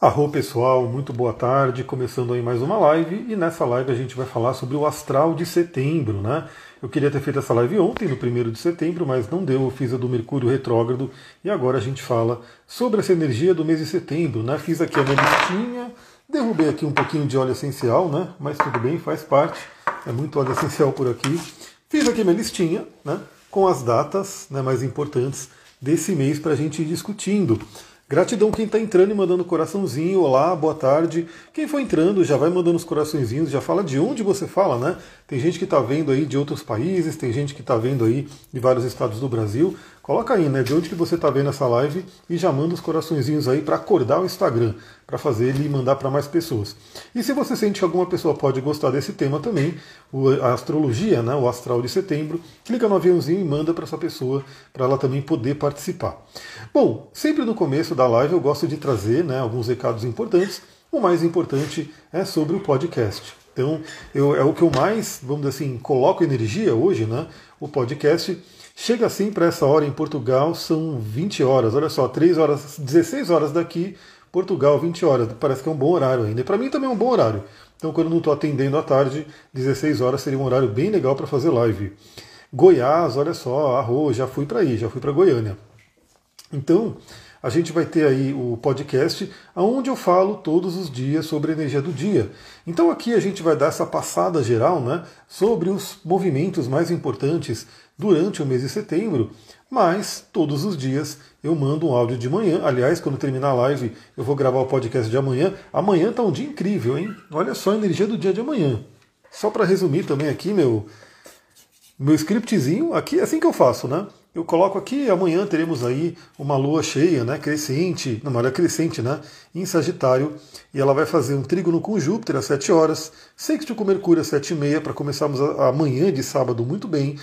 Arro pessoal, muito boa tarde, começando aí mais uma live e nessa live a gente vai falar sobre o astral de setembro, né? Eu queria ter feito essa live ontem, no primeiro de setembro, mas não deu, eu fiz a do Mercúrio retrógrado e agora a gente fala sobre essa energia do mês de setembro, né? Fiz aqui a minha listinha, derrubei aqui um pouquinho de óleo essencial, né? Mas tudo bem, faz parte, é muito óleo essencial por aqui. Fiz aqui minha listinha, né? Com as datas né, mais importantes desse mês para a gente ir discutindo. Gratidão quem está entrando e mandando coraçãozinho, olá, boa tarde. Quem for entrando já vai mandando os coraçõezinhos, já fala de onde você fala, né? Tem gente que está vendo aí de outros países, tem gente que está vendo aí de vários estados do Brasil. Coloca aí, né, de onde que você está vendo essa live e já manda os coraçõezinhos aí para acordar o Instagram, para fazer ele mandar para mais pessoas. E se você sente que alguma pessoa pode gostar desse tema também, a astrologia, né, o astral de setembro, clica no aviãozinho e manda para essa pessoa, para ela também poder participar. Bom, sempre no começo da live eu gosto de trazer né, alguns recados importantes. O mais importante é sobre o podcast. Então, eu, é o que eu mais, vamos dizer assim, coloco energia hoje, né? O podcast chega assim para essa hora em Portugal, são 20 horas, olha só, 3 horas, 16 horas daqui, Portugal, 20 horas. Parece que é um bom horário ainda. Para mim também é um bom horário. Então, quando eu não estou atendendo à tarde, 16 horas seria um horário bem legal para fazer live. Goiás, olha só, arroz, já fui para aí, já fui para Goiânia. Então, a gente vai ter aí o podcast onde eu falo todos os dias sobre a energia do dia. Então aqui a gente vai dar essa passada geral né, sobre os movimentos mais importantes durante o mês de setembro, mas todos os dias eu mando um áudio de manhã. Aliás, quando terminar a live, eu vou gravar o podcast de amanhã. Amanhã tá um dia incrível, hein? Olha só a energia do dia de amanhã. Só para resumir também aqui meu meu scriptzinho, aqui é assim que eu faço, né? Eu coloco aqui, amanhã teremos aí uma lua cheia, né, crescente, não, é crescente, né, em Sagitário, e ela vai fazer um trígono com Júpiter às 7 horas, sexto com Mercúrio às 7 e meia, para começarmos amanhã de sábado muito bem.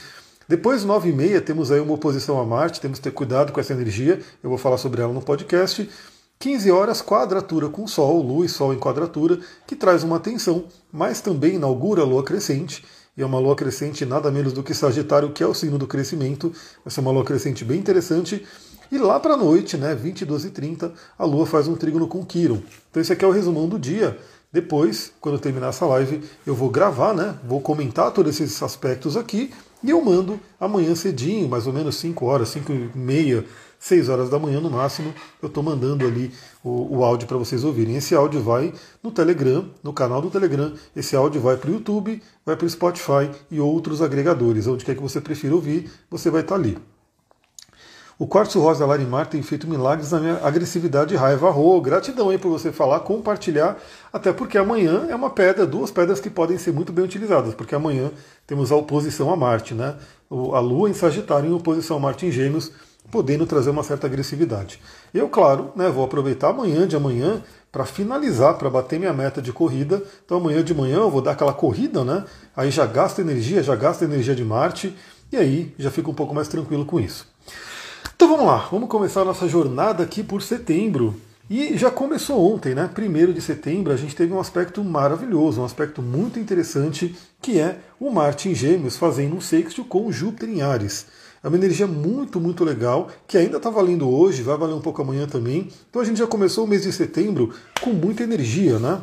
Depois, 9 e meia, temos aí uma oposição a Marte, temos que ter cuidado com essa energia, eu vou falar sobre ela no podcast. 15 horas, quadratura com Sol, Lua e Sol em quadratura, que traz uma tensão, mas também inaugura a Lua crescente, e é uma lua crescente nada menos do que Sagitário, que é o signo do crescimento. Vai ser uma lua crescente bem interessante. E lá para a noite, né, 22 e 30, a lua faz um trígono com Quiron. Então esse aqui é o resumão do dia. Depois, quando terminar essa live, eu vou gravar, né? Vou comentar todos esses aspectos aqui e eu mando amanhã cedinho, mais ou menos 5 horas, 5 e meia, 6 horas da manhã no máximo, eu estou mandando ali o, o áudio para vocês ouvirem. Esse áudio vai no Telegram, no canal do Telegram, esse áudio vai para o YouTube, vai para o Spotify e outros agregadores. Onde quer que você prefira ouvir, você vai estar tá ali. O quartzo rosa Larimar tem feito milagres na minha agressividade e raiva. Rô, gratidão aí por você falar, compartilhar, até porque amanhã é uma pedra, duas pedras que podem ser muito bem utilizadas, porque amanhã temos a oposição a Marte, né? A Lua em Sagitário em oposição a Marte em Gêmeos, podendo trazer uma certa agressividade. Eu, claro, né, vou aproveitar amanhã de amanhã para finalizar, para bater minha meta de corrida. Então amanhã de manhã eu vou dar aquela corrida, né? Aí já gasta energia, já gasta energia de Marte, e aí já fica um pouco mais tranquilo com isso. Então vamos lá, vamos começar a nossa jornada aqui por setembro. E já começou ontem, né? Primeiro de setembro, a gente teve um aspecto maravilhoso, um aspecto muito interessante, que é o Marte em Gêmeos fazendo um sexto com Júpiter em Ares. É uma energia muito, muito legal, que ainda está valendo hoje, vai valer um pouco amanhã também. Então a gente já começou o mês de setembro com muita energia, né?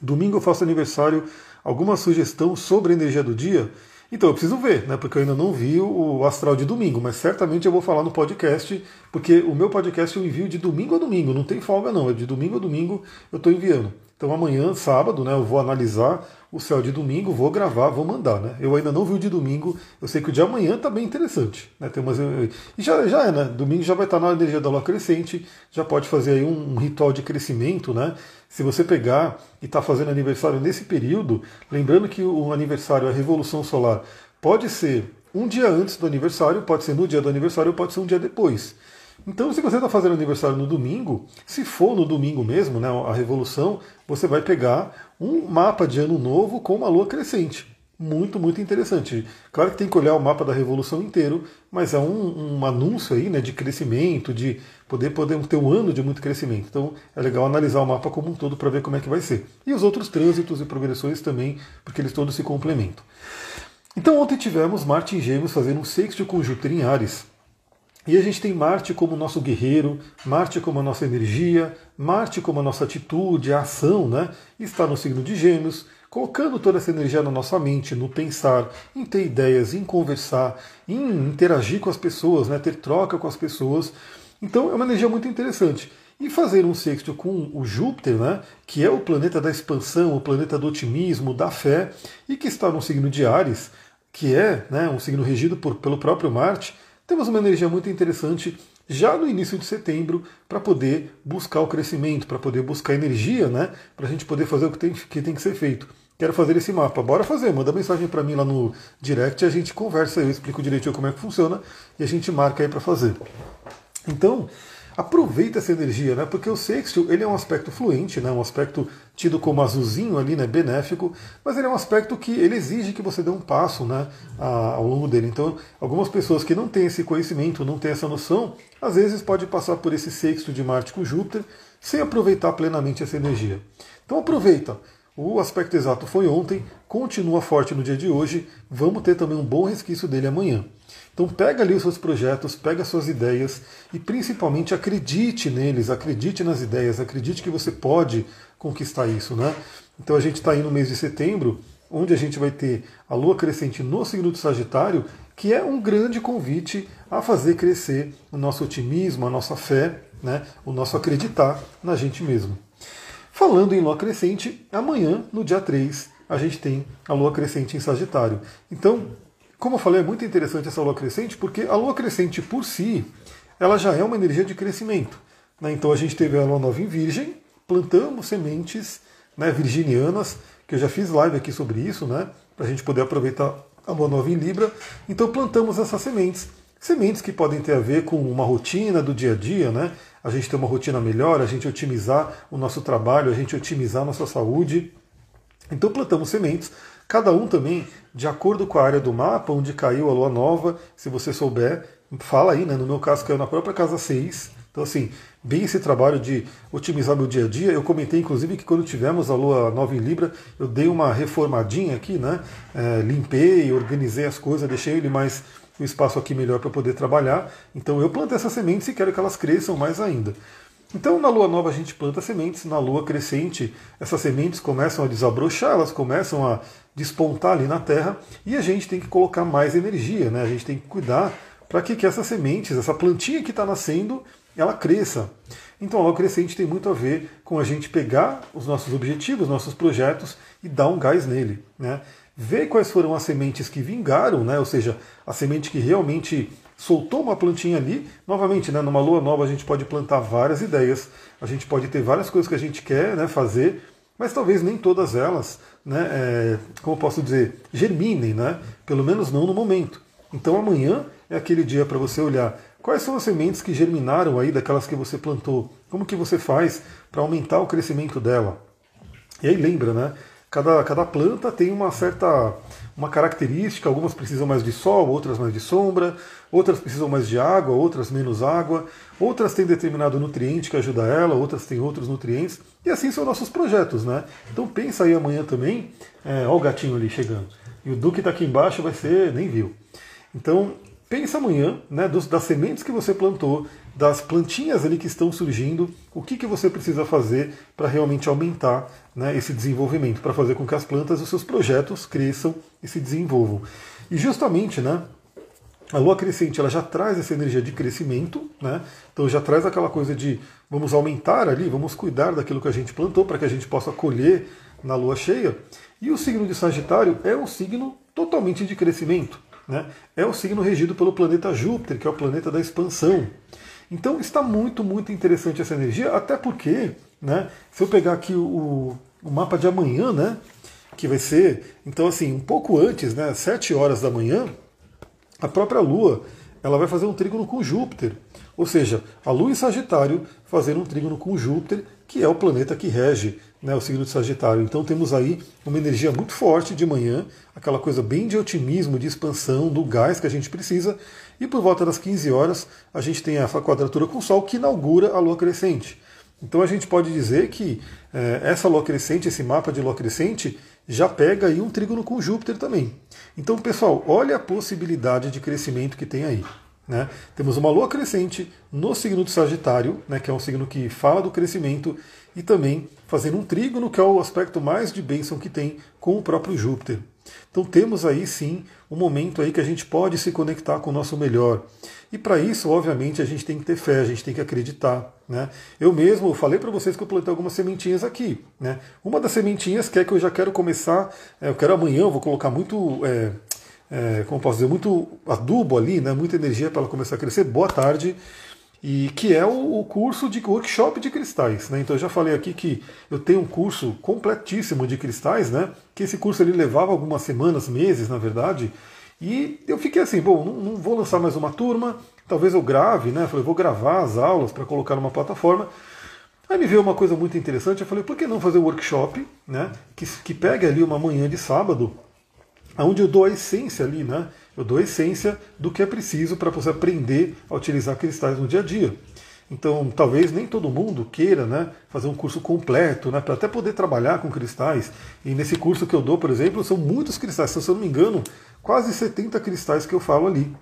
Domingo eu faço aniversário. Alguma sugestão sobre a energia do dia? Então eu preciso ver, né? Porque eu ainda não vi o astral de domingo, mas certamente eu vou falar no podcast, porque o meu podcast eu envio de domingo a domingo, não tem folga não, é de domingo a domingo eu estou enviando. Então amanhã, sábado, né, eu vou analisar o céu de domingo, vou gravar, vou mandar, né? Eu ainda não vi o de domingo, eu sei que o de amanhã está bem interessante, né? Tem umas, e já, já é, né? Domingo já vai estar tá na energia da lua crescente, já pode fazer aí um, um ritual de crescimento, né? Se você pegar e está fazendo aniversário nesse período, lembrando que o aniversário, a revolução solar, pode ser um dia antes do aniversário, pode ser no dia do aniversário, pode ser um dia depois. Então, se você está fazendo aniversário no domingo, se for no domingo mesmo, né, a revolução, você vai pegar um mapa de ano novo com uma lua crescente. Muito, muito interessante. Claro que tem que olhar o mapa da revolução inteiro, mas é um, um anúncio aí né, de crescimento, de poder, poder ter um ano de muito crescimento. Então é legal analisar o mapa como um todo para ver como é que vai ser. E os outros trânsitos e progressões também, porque eles todos se complementam. Então ontem tivemos Marte em Gêmeos fazendo um sexto Júpiter em Ares. E a gente tem Marte como nosso guerreiro, Marte como a nossa energia, Marte como a nossa atitude, a ação, né? Está no signo de Gêmeos, colocando toda essa energia na nossa mente, no pensar, em ter ideias, em conversar, em interagir com as pessoas, né? ter troca com as pessoas. Então é uma energia muito interessante. E fazer um sexto com o Júpiter, né, que é o planeta da expansão, o planeta do otimismo, da fé, e que está no signo de Ares, que é né, um signo regido por, pelo próprio Marte, temos uma energia muito interessante já no início de setembro para poder buscar o crescimento, para poder buscar energia, né, para a gente poder fazer o que tem, que tem que ser feito. Quero fazer esse mapa. Bora fazer. Manda mensagem para mim lá no direct a gente conversa. Eu explico direitinho como é que funciona e a gente marca aí para fazer. Então, aproveita essa energia, né? Porque o sexto ele é um aspecto fluente, né? Um aspecto tido como azulzinho ali, né? Benéfico, mas ele é um aspecto que ele exige que você dê um passo, né? ao longo dele. Então, algumas pessoas que não têm esse conhecimento, não têm essa noção, às vezes pode passar por esse sexto de Marte com Júpiter sem aproveitar plenamente essa energia. Então aproveita. O aspecto exato foi ontem, continua forte no dia de hoje. Vamos ter também um bom resquício dele amanhã. Então pega ali os seus projetos, pega as suas ideias e principalmente acredite neles, acredite nas ideias, acredite que você pode conquistar isso, né? Então a gente está aí no mês de setembro, onde a gente vai ter a lua crescente no signo do Sagitário, que é um grande convite a fazer crescer o nosso otimismo, a nossa fé, né? o nosso acreditar na gente mesmo. Falando em lua crescente, amanhã, no dia 3, a gente tem a lua crescente em Sagitário. Então, como eu falei, é muito interessante essa lua crescente, porque a lua crescente por si, ela já é uma energia de crescimento. Né? Então a gente teve a lua nova em Virgem, plantamos sementes né, virginianas, que eu já fiz live aqui sobre isso, né, para a gente poder aproveitar a lua nova em Libra. Então plantamos essas sementes. Sementes que podem ter a ver com uma rotina do dia a dia, né? A gente ter uma rotina melhor, a gente otimizar o nosso trabalho, a gente otimizar a nossa saúde. Então plantamos sementes Cada um também, de acordo com a área do mapa, onde caiu a lua nova, se você souber, fala aí, né? No meu caso, caiu na própria casa 6. Então, assim, bem esse trabalho de otimizar meu dia a dia. Eu comentei, inclusive, que quando tivemos a lua nova em Libra, eu dei uma reformadinha aqui, né? É, limpei, organizei as coisas, deixei ele mais o espaço aqui melhor para poder trabalhar. Então, eu plantei essas sementes e quero que elas cresçam mais ainda. Então, na lua nova, a gente planta sementes, na lua crescente, essas sementes começam a desabrochar, elas começam a despontar ali na terra e a gente tem que colocar mais energia, né? a gente tem que cuidar para que, que essas sementes, essa plantinha que está nascendo, ela cresça. Então, lua crescente tem muito a ver com a gente pegar os nossos objetivos, nossos projetos e dar um gás nele. Né? Ver quais foram as sementes que vingaram, né? ou seja, a semente que realmente soltou uma plantinha ali. Novamente, né, numa lua nova a gente pode plantar várias ideias, a gente pode ter várias coisas que a gente quer né, fazer, mas talvez nem todas elas, né, é, como posso dizer, germinem, né, pelo menos não no momento. Então amanhã é aquele dia para você olhar quais são as sementes que germinaram aí daquelas que você plantou, como que você faz para aumentar o crescimento dela. E aí lembra, né? Cada, cada planta tem uma certa uma característica, algumas precisam mais de sol, outras mais de sombra, outras precisam mais de água, outras menos água, outras têm determinado nutriente que ajuda ela, outras têm outros nutrientes, e assim são nossos projetos, né? Então pensa aí amanhã também, é, o gatinho ali chegando, e o Duque está aqui embaixo, vai ser, nem viu. Então pensa amanhã, né, dos, das sementes que você plantou, das plantinhas ali que estão surgindo, o que, que você precisa fazer para realmente aumentar né, esse desenvolvimento, para fazer com que as plantas, os seus projetos cresçam e se desenvolvam. E justamente, né, a lua crescente ela já traz essa energia de crescimento, né? então já traz aquela coisa de vamos aumentar ali, vamos cuidar daquilo que a gente plantou para que a gente possa colher na lua cheia. E o signo de Sagitário é um signo totalmente de crescimento. Né? É o signo regido pelo planeta Júpiter, que é o planeta da expansão. Então está muito, muito interessante essa energia, até porque, né, se eu pegar aqui o, o mapa de amanhã, né, que vai ser, então assim, um pouco antes, né, 7 horas da manhã, a própria Lua ela vai fazer um trígono com Júpiter. Ou seja, a Lua em Sagitário fazendo um trígono com Júpiter, que é o planeta que rege né, o signo de Sagitário. Então temos aí uma energia muito forte de manhã, aquela coisa bem de otimismo, de expansão, do gás que a gente precisa. E por volta das 15 horas a gente tem essa quadratura com o Sol que inaugura a Lua crescente. Então a gente pode dizer que é, essa Lua crescente, esse mapa de Lua crescente, já pega aí um trígono com Júpiter também. Então, pessoal, olha a possibilidade de crescimento que tem aí. Né? Temos uma lua crescente no signo de Sagitário, né, que é um signo que fala do crescimento, e também fazendo um trígono, que é o aspecto mais de bênção que tem com o próprio Júpiter. Então temos aí sim um momento aí que a gente pode se conectar com o nosso melhor. E para isso, obviamente, a gente tem que ter fé, a gente tem que acreditar. Né? Eu mesmo falei para vocês que eu plantei algumas sementinhas aqui. Né? Uma das sementinhas que é que eu já quero começar, é, eu quero amanhã, eu vou colocar muito. É, é, como posso dizer, muito adubo ali, né, muita energia para ela começar a crescer. Boa tarde e que é o, curso de workshop de cristais. Né? Então eu já falei aqui que eu tenho um curso completíssimo de cristais, né? Que esse curso ele levava algumas semanas, meses, na verdade. E eu fiquei assim, bom, não, não vou lançar mais uma turma, talvez eu grave, né? Eu falei, vou gravar as aulas para colocar numa plataforma. Aí me veio uma coisa muito interessante, eu falei, por que não fazer um workshop, né? Que, que pegue ali uma manhã de sábado, onde eu dou a essência ali, né? Eu dou a essência do que é preciso para você aprender a utilizar cristais no dia a dia. Então, talvez nem todo mundo queira né, fazer um curso completo, né, para até poder trabalhar com cristais. E nesse curso que eu dou, por exemplo, são muitos cristais. Se eu não me engano, quase 70 cristais que eu falo ali.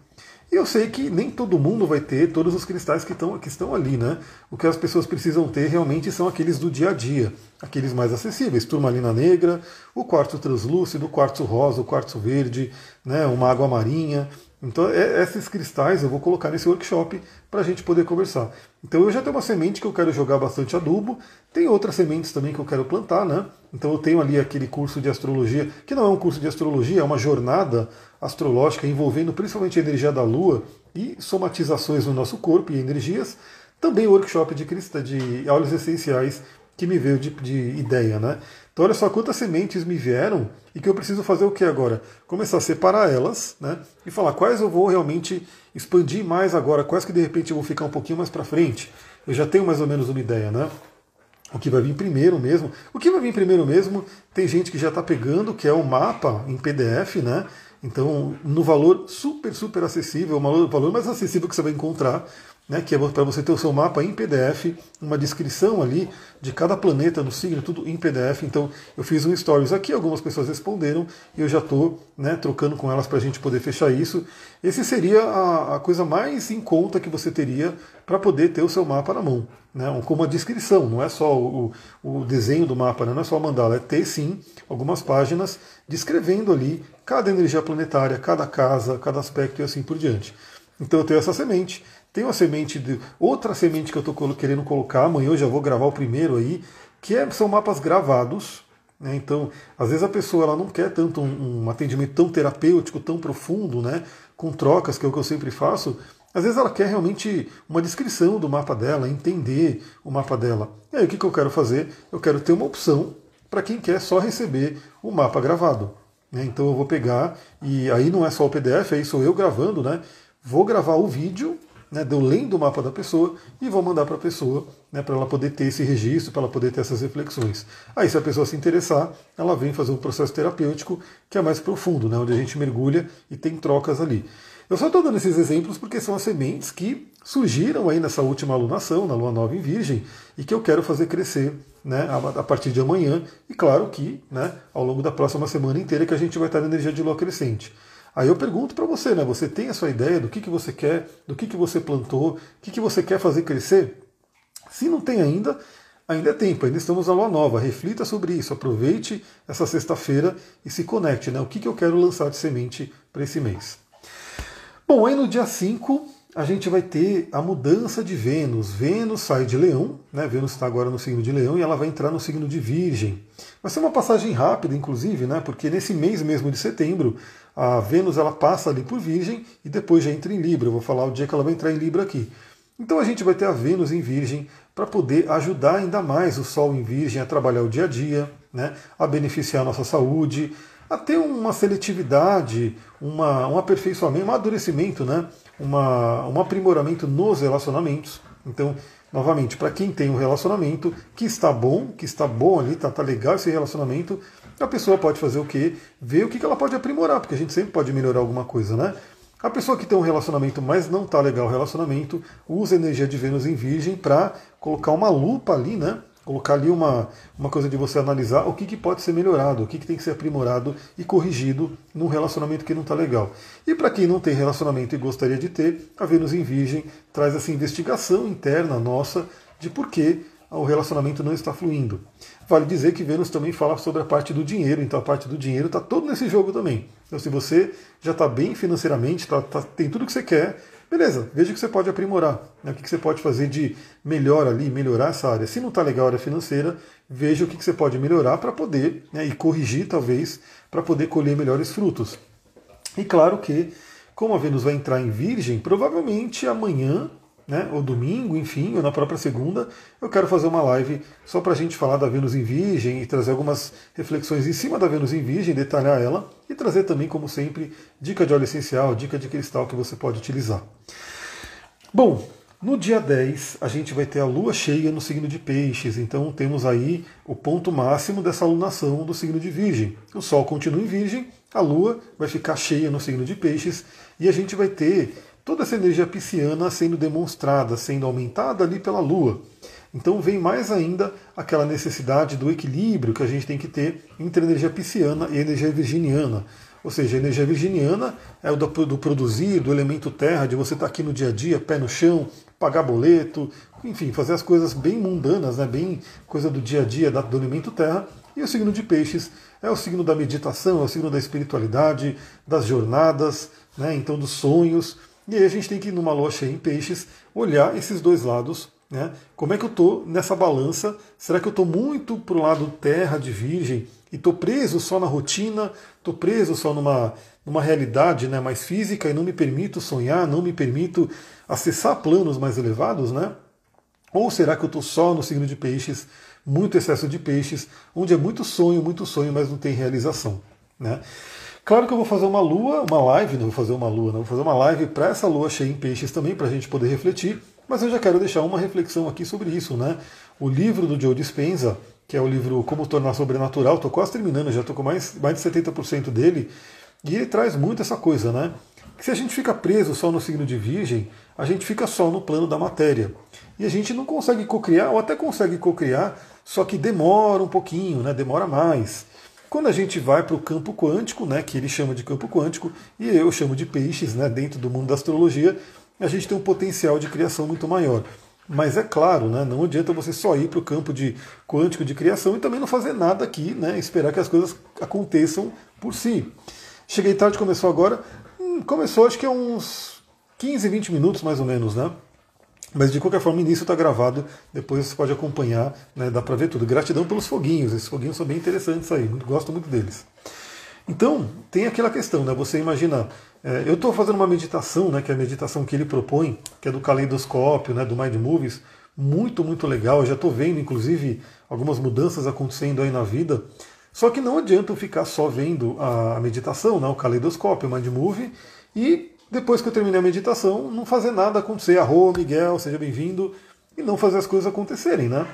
E eu sei que nem todo mundo vai ter todos os cristais que estão, que estão ali, né? O que as pessoas precisam ter realmente são aqueles do dia a dia, aqueles mais acessíveis, turmalina negra, o quartzo translúcido, o quartzo rosa, o quartzo verde, né? uma água marinha. Então, é, esses cristais eu vou colocar nesse workshop para a gente poder conversar. Então, eu já tenho uma semente que eu quero jogar bastante adubo, tem outras sementes também que eu quero plantar, né? Então, eu tenho ali aquele curso de astrologia, que não é um curso de astrologia, é uma jornada astrológica envolvendo principalmente a energia da Lua e somatizações no nosso corpo e energias. Também o workshop de, de óleos essenciais que me veio de, de ideia, né? Então olha só quantas sementes me vieram e que eu preciso fazer o que agora? Começar a separar elas, né? E falar quais eu vou realmente expandir mais agora, quais que de repente eu vou ficar um pouquinho mais para frente. Eu já tenho mais ou menos uma ideia, né? O que vai vir primeiro mesmo. O que vai vir primeiro mesmo, tem gente que já está pegando, que é o mapa em PDF, né? Então, no valor super, super acessível, o valor mais acessível que você vai encontrar, né, que é para você ter o seu mapa em PDF, uma descrição ali de cada planeta no signo, tudo em PDF. Então eu fiz um stories aqui, algumas pessoas responderam e eu já estou né, trocando com elas para a gente poder fechar isso. Esse seria a, a coisa mais em conta que você teria para poder ter o seu mapa na mão, né, com uma descrição, não é só o, o desenho do mapa, né, não é só mandá-lo, é ter sim algumas páginas descrevendo ali cada energia planetária, cada casa, cada aspecto e assim por diante. Então eu tenho essa semente. Tem uma semente de. Outra semente que eu estou querendo colocar, amanhã eu já vou gravar o primeiro aí, que é, são mapas gravados. Né? Então, às vezes a pessoa ela não quer tanto um, um, atendimento tão terapêutico, tão profundo, né? com trocas, que é o que eu sempre faço. Às vezes ela quer realmente uma descrição do mapa dela, entender o mapa dela. E aí o que, que eu quero fazer? Eu quero ter uma opção para quem quer só receber o mapa gravado. Né? Então eu vou pegar, e aí não é só o PDF, aí sou eu gravando, né? Vou gravar o vídeo né, lendo o mapa da pessoa e vou mandar para a pessoa né, para ela poder ter esse registro, para ela poder ter essas reflexões. Aí, se a pessoa se interessar, ela vem fazer um processo terapêutico que é mais profundo, né, onde a gente mergulha e tem trocas ali. Eu só estou dando esses exemplos porque são as sementes que surgiram aí nessa última alunação, na lua nova em Virgem, e que eu quero fazer crescer né, a, partir de amanhã, e claro que né, ao longo da próxima semana inteira que a gente vai estar na energia de lua crescente. Aí eu pergunto para você, né? Você tem a sua ideia do que, que você quer, do que, que você plantou, o que, que você quer fazer crescer? Se não tem ainda, ainda é tempo, ainda estamos na lua nova. Reflita sobre isso, aproveite essa sexta-feira e se conecte, né? O que, que eu quero lançar de semente para esse mês? Bom, aí no dia 5 a gente vai ter a mudança de Vênus. Vênus sai de Leão, né? Vênus está agora no signo de Leão e ela vai entrar no signo de Virgem. Vai ser uma passagem rápida, inclusive, né? Porque nesse mês mesmo de setembro, a Vênus ela passa ali por Virgem e depois já entra em Libra. Eu vou falar o dia que ela vai entrar em Libra aqui. Então a gente vai ter a Vênus em Virgem para poder ajudar ainda mais o Sol em Virgem a trabalhar o dia a dia, né? A beneficiar a nossa saúde, a ter uma seletividade, uma, um aperfeiçoamento, um amadurecimento, né? Uma, um aprimoramento nos relacionamentos. Então, novamente, para quem tem um relacionamento que está bom, que está bom ali, está tá legal esse relacionamento, a pessoa pode fazer o quê? Ver o que ela pode aprimorar, porque a gente sempre pode melhorar alguma coisa, né? A pessoa que tem um relacionamento, mas não está legal o relacionamento, usa energia de Vênus em Virgem para colocar uma lupa ali, né? Colocar ali uma, uma coisa de você analisar o que, que pode ser melhorado, o que, que tem que ser aprimorado e corrigido num relacionamento que não está legal. E para quem não tem relacionamento e gostaria de ter, a Vênus em Virgem traz essa investigação interna nossa de por que o relacionamento não está fluindo. Vale dizer que Vênus também fala sobre a parte do dinheiro, então a parte do dinheiro está todo nesse jogo também. Então, se você já está bem financeiramente, tá, tá, tem tudo que você quer, beleza, veja o que você pode aprimorar, né, o que você pode fazer de melhor ali, melhorar essa área. Se não está legal a área financeira, veja o que você pode melhorar para poder, né, e corrigir talvez, para poder colher melhores frutos. E claro que, como a Vênus vai entrar em Virgem, provavelmente amanhã né, ou domingo, enfim, ou na própria segunda, eu quero fazer uma live só para a gente falar da Vênus em Virgem e trazer algumas reflexões em cima da Vênus em Virgem, detalhar ela e trazer também, como sempre, dica de óleo essencial, dica de cristal que você pode utilizar. Bom, no dia 10 a gente vai ter a lua cheia no signo de Peixes, então temos aí o ponto máximo dessa alunação do signo de Virgem. O Sol continua em Virgem, a lua vai ficar cheia no signo de Peixes e a gente vai ter toda essa energia pisciana sendo demonstrada, sendo aumentada ali pela Lua. Então vem mais ainda aquela necessidade do equilíbrio que a gente tem que ter entre a energia pisciana e a energia virginiana. Ou seja, a energia virginiana é o do, produzir, do elemento terra, de você estar aqui no dia a dia, pé no chão, pagar boleto, enfim, fazer as coisas bem mundanas, né, bem coisa do dia a dia do elemento terra. E o signo de peixes é o signo da meditação, é o signo da espiritualidade, das jornadas, né, então dos sonhos. E aí a gente tem que, numa cheia em peixes, olhar esses dois lados. Né? Como é que eu estou nessa balança? Será que eu estou muito para o lado terra de virgem e estou preso só na rotina, estou preso só numa, numa realidade né, mais física e não me permito sonhar, não me permito acessar planos mais elevados? Né? Ou será que eu estou só no signo de peixes, muito excesso de peixes, onde é muito sonho, muito sonho, mas não tem realização? Né? Claro que eu vou fazer uma lua, uma live, não vou fazer uma lua, não, vou fazer uma live para essa lua cheia em peixes também, para a gente poder refletir, mas eu já quero deixar uma reflexão aqui sobre isso, né? O livro do Joe Dispenza, que é o livro Como Tornar Sobrenatural, estou quase terminando, já estou com mais, mais de 70% dele, e ele traz muito essa coisa, né? Que se a gente fica preso só no signo de Virgem, a gente fica só no plano da matéria. E a gente não consegue cocriar, ou até consegue cocriar, só que demora um pouquinho, né? Demora mais. Quando a gente vai para o campo quântico, né, que ele chama de campo quântico, e eu chamo de peixes, né, dentro do mundo da astrologia, a gente tem um potencial de criação muito maior. Mas é claro, né, não adianta você só ir para o campo de quântico de criação e também não fazer nada aqui, né, esperar que as coisas aconteçam por si. Cheguei tarde, começou agora. Hum, começou acho que há uns 15, 20 minutos mais ou menos, né? Mas de qualquer forma, o início está gravado, depois você pode acompanhar, né, dá para ver tudo. Gratidão pelos foguinhos, esses foguinhos são bem interessantes aí, gosto muito deles. Então, tem aquela questão, né? Você imagina, é, eu estou fazendo uma meditação, né, que é a meditação que ele propõe, que é do caleidoscópio, né, do Mind Movies, muito, muito legal. Eu já estou vendo, inclusive, algumas mudanças acontecendo aí na vida. Só que não adianta eu ficar só vendo a meditação, né, o caleidoscópio, o Mind Movie, e depois que eu terminei a meditação, não fazer nada acontecer. Arro, Miguel, seja bem-vindo. E não fazer as coisas acontecerem, né?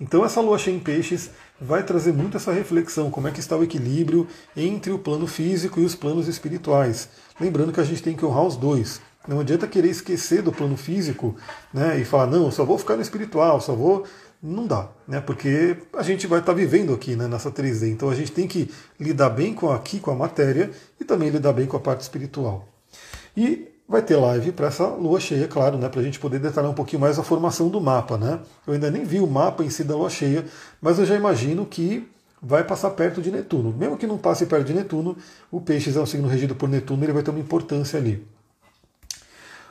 Então essa lua cheia em peixes vai trazer muito essa reflexão, como é que está o equilíbrio entre o plano físico e os planos espirituais. Lembrando que a gente tem que honrar os dois. Não adianta querer esquecer do plano físico né, e falar, não, eu só vou ficar no espiritual, só vou. Não dá, né? Porque a gente vai estar vivendo aqui né, nessa 3D. Então a gente tem que lidar bem com aqui, com a matéria, e também lidar bem com a parte espiritual. E vai ter live para essa lua cheia, claro, né, para a gente poder detalhar um pouquinho mais a formação do mapa. Né? Eu ainda nem vi o mapa em si da lua cheia, mas eu já imagino que vai passar perto de Netuno. Mesmo que não passe perto de Netuno, o Peixes é um signo regido por Netuno, ele vai ter uma importância ali.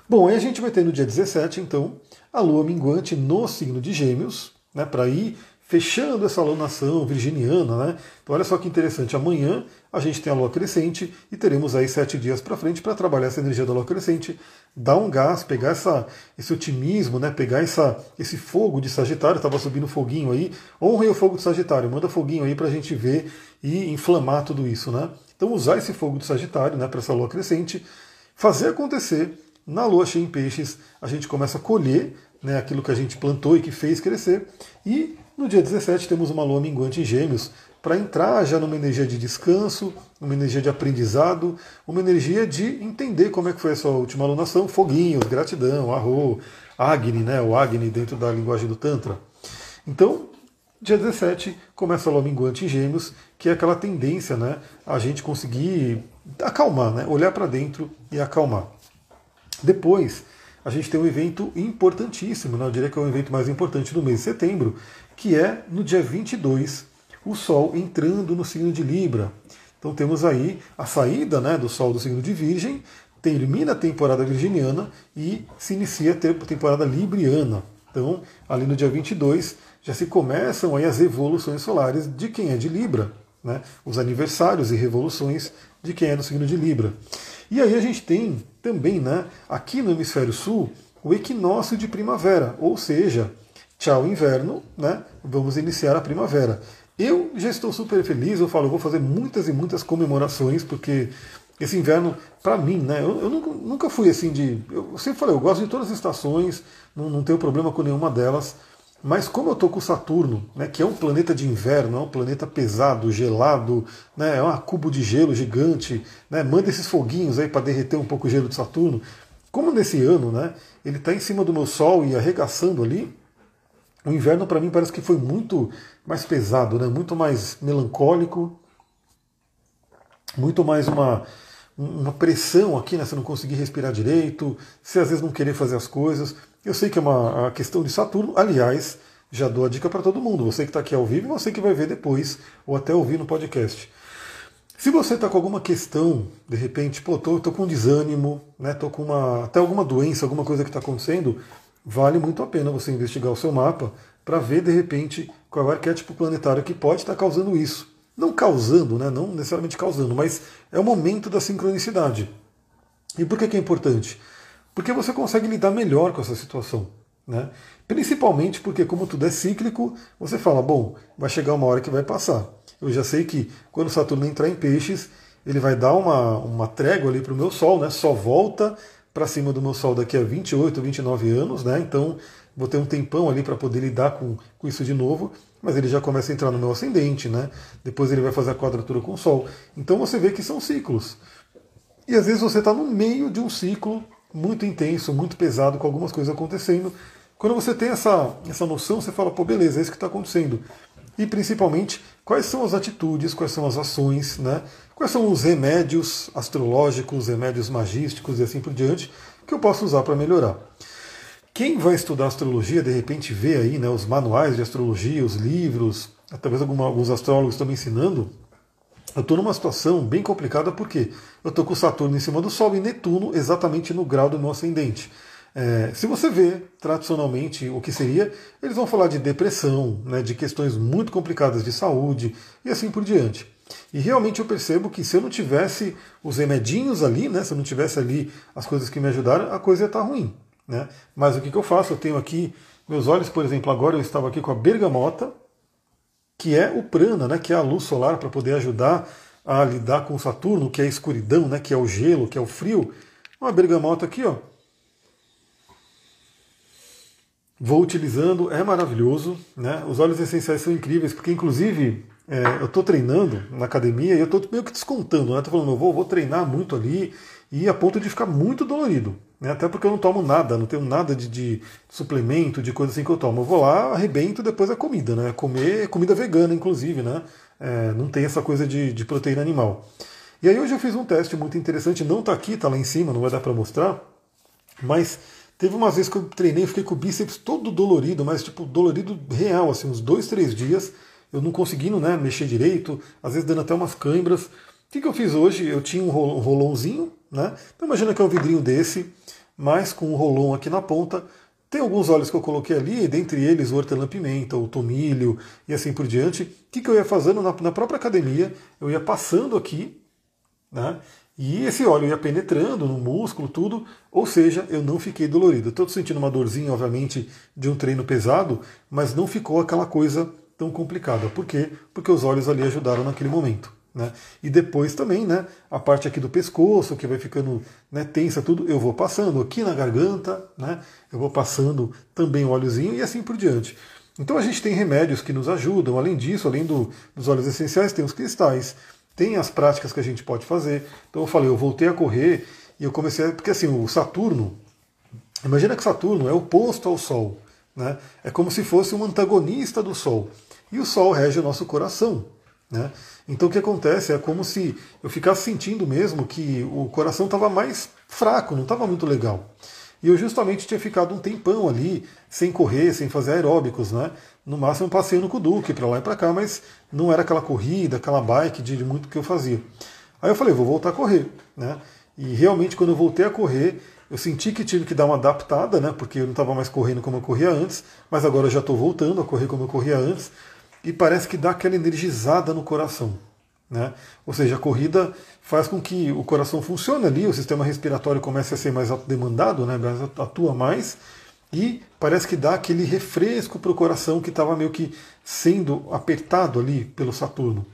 Bom, aí a gente vai ter no dia 17, então, a lua minguante no signo de Gêmeos, né, para ir fechando essa alunação virginiana, né? Então olha só que interessante, amanhã a gente tem a lua crescente e teremos aí sete dias para frente para trabalhar essa energia da lua crescente, dar um gás, pegar essa, esse otimismo, né? Pegar essa, esse fogo de Sagitário, estava subindo foguinho aí, honrem o fogo de Sagitário, manda foguinho aí para a gente ver e inflamar tudo isso, né? Então usar esse fogo de Sagitário, né? Para essa lua crescente, fazer acontecer. Na lua cheia em peixes, a gente começa a colher né, aquilo que a gente plantou e que fez crescer. E no dia 17 temos uma lua minguante em Gêmeos para entrar já numa energia de descanso, uma energia de aprendizado, uma energia de entender como é que foi a sua última alunação, foguinhos, gratidão, arro, Agni, né, o Agni dentro da linguagem do Tantra. Então, Dia 17 começa a lua minguante em Gêmeos, que é aquela tendência, né, a gente conseguir acalmar, né, olhar para dentro e acalmar. Depois, a gente tem um evento importantíssimo, né, eu diria que é o evento mais importante do mês de setembro, que é no dia 22, o Sol entrando no signo de Libra. Então temos aí a saída né, do Sol do signo de Virgem, termina a temporada virginiana e se inicia a temporada libriana. Então, ali no dia 22, já se começam aí as evoluções solares de quem é de Libra, né? os aniversários e revoluções de quem é do signo de Libra. E aí a gente tem também, né, aqui no hemisfério sul, o equinócio de primavera, ou seja, tchau inverno, né? Vamos iniciar a primavera. Eu já estou super feliz, eu falo, eu vou fazer muitas e muitas comemorações, porque esse inverno, para mim, né? Eu, eu nunca, fui assim de. Eu sempre falei, eu gosto de todas as estações, não, não tenho problema com nenhuma delas. Mas como eu estou com Saturno, né, que é um planeta de inverno, é um planeta pesado, gelado, né, é um cubo de gelo gigante, né, manda esses foguinhos aí para derreter um pouco o gelo de Saturno. Como nesse ano, né, ele está em cima do meu Sol e arregaçando ali, o inverno para mim parece que foi muito mais pesado, né, muito mais melancólico, muito mais uma, uma pressão aqui, né, você não conseguir respirar direito, você às vezes não querer fazer as coisas. Eu sei que é uma questão de Saturno, aliás, já dou a dica para todo mundo, você que está aqui ao vivo e você que vai ver depois, ou até ouvir no podcast. Se você está com alguma questão, de repente, pô, tô, tô com desânimo, né, tô com uma, até alguma doença, alguma coisa que está acontecendo, vale muito a pena você investigar o seu mapa para ver, de repente, qual é o arquétipo planetário que pode estar tá causando isso. Não causando, né, não necessariamente causando, mas é o momento da sincronicidade. E por que, que é importante? Porque você consegue lidar melhor com essa situação. Né? Principalmente porque, como tudo é cíclico, você fala: bom, vai chegar uma hora que vai passar. Eu já sei que quando Saturno entrar em peixes, ele vai dar uma, uma trégua ali para o meu Sol, né? só volta para cima do meu Sol daqui a 28, 29 anos, né? então vou ter um tempão ali para poder lidar com, com isso de novo, mas ele já começa a entrar no meu ascendente, né? depois ele vai fazer a quadratura com o Sol. Então você vê que são ciclos. E às vezes você está no meio de um ciclo muito intenso, muito pesado, com algumas coisas acontecendo. Quando você tem essa, essa noção, você fala, pô, beleza, é isso que está acontecendo. E principalmente, quais são as atitudes, quais são as ações, né? Quais são os remédios astrológicos, remédios magísticos e assim por diante, que eu posso usar para melhorar. Quem vai estudar astrologia, de repente vê aí né, os manuais de astrologia, os livros, talvez alguns astrólogos estão me ensinando, eu estou numa situação bem complicada porque eu estou com Saturno em cima do Sol e Netuno exatamente no grau do meu ascendente. É, se você vê tradicionalmente o que seria, eles vão falar de depressão, né, de questões muito complicadas de saúde e assim por diante. E realmente eu percebo que se eu não tivesse os remedinhos ali, né, se eu não tivesse ali as coisas que me ajudaram, a coisa ia estar ruim. Né? Mas o que, que eu faço? Eu tenho aqui meus olhos, por exemplo, agora eu estava aqui com a bergamota, que é o prana, né, que é a luz solar para poder ajudar a lidar com Saturno, que é a escuridão, né, que é o gelo, que é o frio. Uma bergamota aqui, ó. Vou utilizando, é maravilhoso, né? Os óleos essenciais são incríveis, porque inclusive é, eu estou treinando na academia e eu estou meio que descontando, né? Tô falando, eu vou, vou treinar muito ali e a ponto de ficar muito dolorido. Né? Até porque eu não tomo nada, não tenho nada de, de, suplemento, de coisa assim que eu tomo. Eu vou lá, arrebento depois a comida, né? Comer comida vegana, inclusive, né? É, não tem essa coisa de, de, proteína animal. E aí hoje eu fiz um teste muito interessante, não está aqui, está lá em cima, não vai dar para mostrar, mas teve umas vezes que eu treinei, fiquei com o bíceps todo dolorido, mas tipo dolorido real, assim, uns dois, três dias, eu não conseguindo né, mexer direito, às vezes dando até umas câimbras. O que, que eu fiz hoje? Eu tinha um rolãozinho, né? Então imagina que é um vidrinho desse, mas com um rolão aqui na ponta. Tem alguns óleos que eu coloquei ali, dentre eles o hortelã-pimenta, o tomilho e assim por diante. O que, que eu ia fazendo na, na própria academia? Eu ia passando aqui, né? E esse óleo ia penetrando no músculo, tudo, ou seja, eu não fiquei dolorido. Estou sentindo uma dorzinha, obviamente, de um treino pesado, mas não ficou aquela coisa tão complicada. Por quê? Porque os óleos ali ajudaram naquele momento. Né? E depois também, né, a parte aqui do pescoço, que vai ficando né, tensa, tudo, eu vou passando aqui na garganta, né, eu vou passando também o óleozinho e assim por diante. Então a gente tem remédios que nos ajudam, além disso, além do, dos óleos essenciais, tem os cristais, tem as práticas que a gente pode fazer. Então eu falei, eu voltei a correr e eu comecei, a, porque assim, o Saturno, imagina que Saturno é oposto ao Sol, né? é como se fosse um antagonista do Sol. e o Sol rege o nosso coração. Né? Então o que acontece é como se eu ficasse sentindo mesmo que o coração estava mais fraco, não estava muito legal. E eu justamente tinha ficado um tempão ali, sem correr, sem fazer aeróbicos, né? No máximo passeando com o Duque para lá e para cá, mas não era aquela corrida, aquela bike de muito que eu fazia. Aí eu falei, vou voltar a correr, né? E realmente quando eu voltei a correr, eu senti que tive que dar uma adaptada, né? Porque eu não estava mais correndo como eu corria antes, mas agora eu já estou voltando a correr como eu corria antes e parece que dá aquela energizada no coração. Né? Ou seja, a corrida faz com que o coração funcione ali, o sistema respiratório comece a ser mais demandado, né? atua mais, e parece que dá aquele refresco para o coração que estava meio que sendo apertado ali pelo Saturno.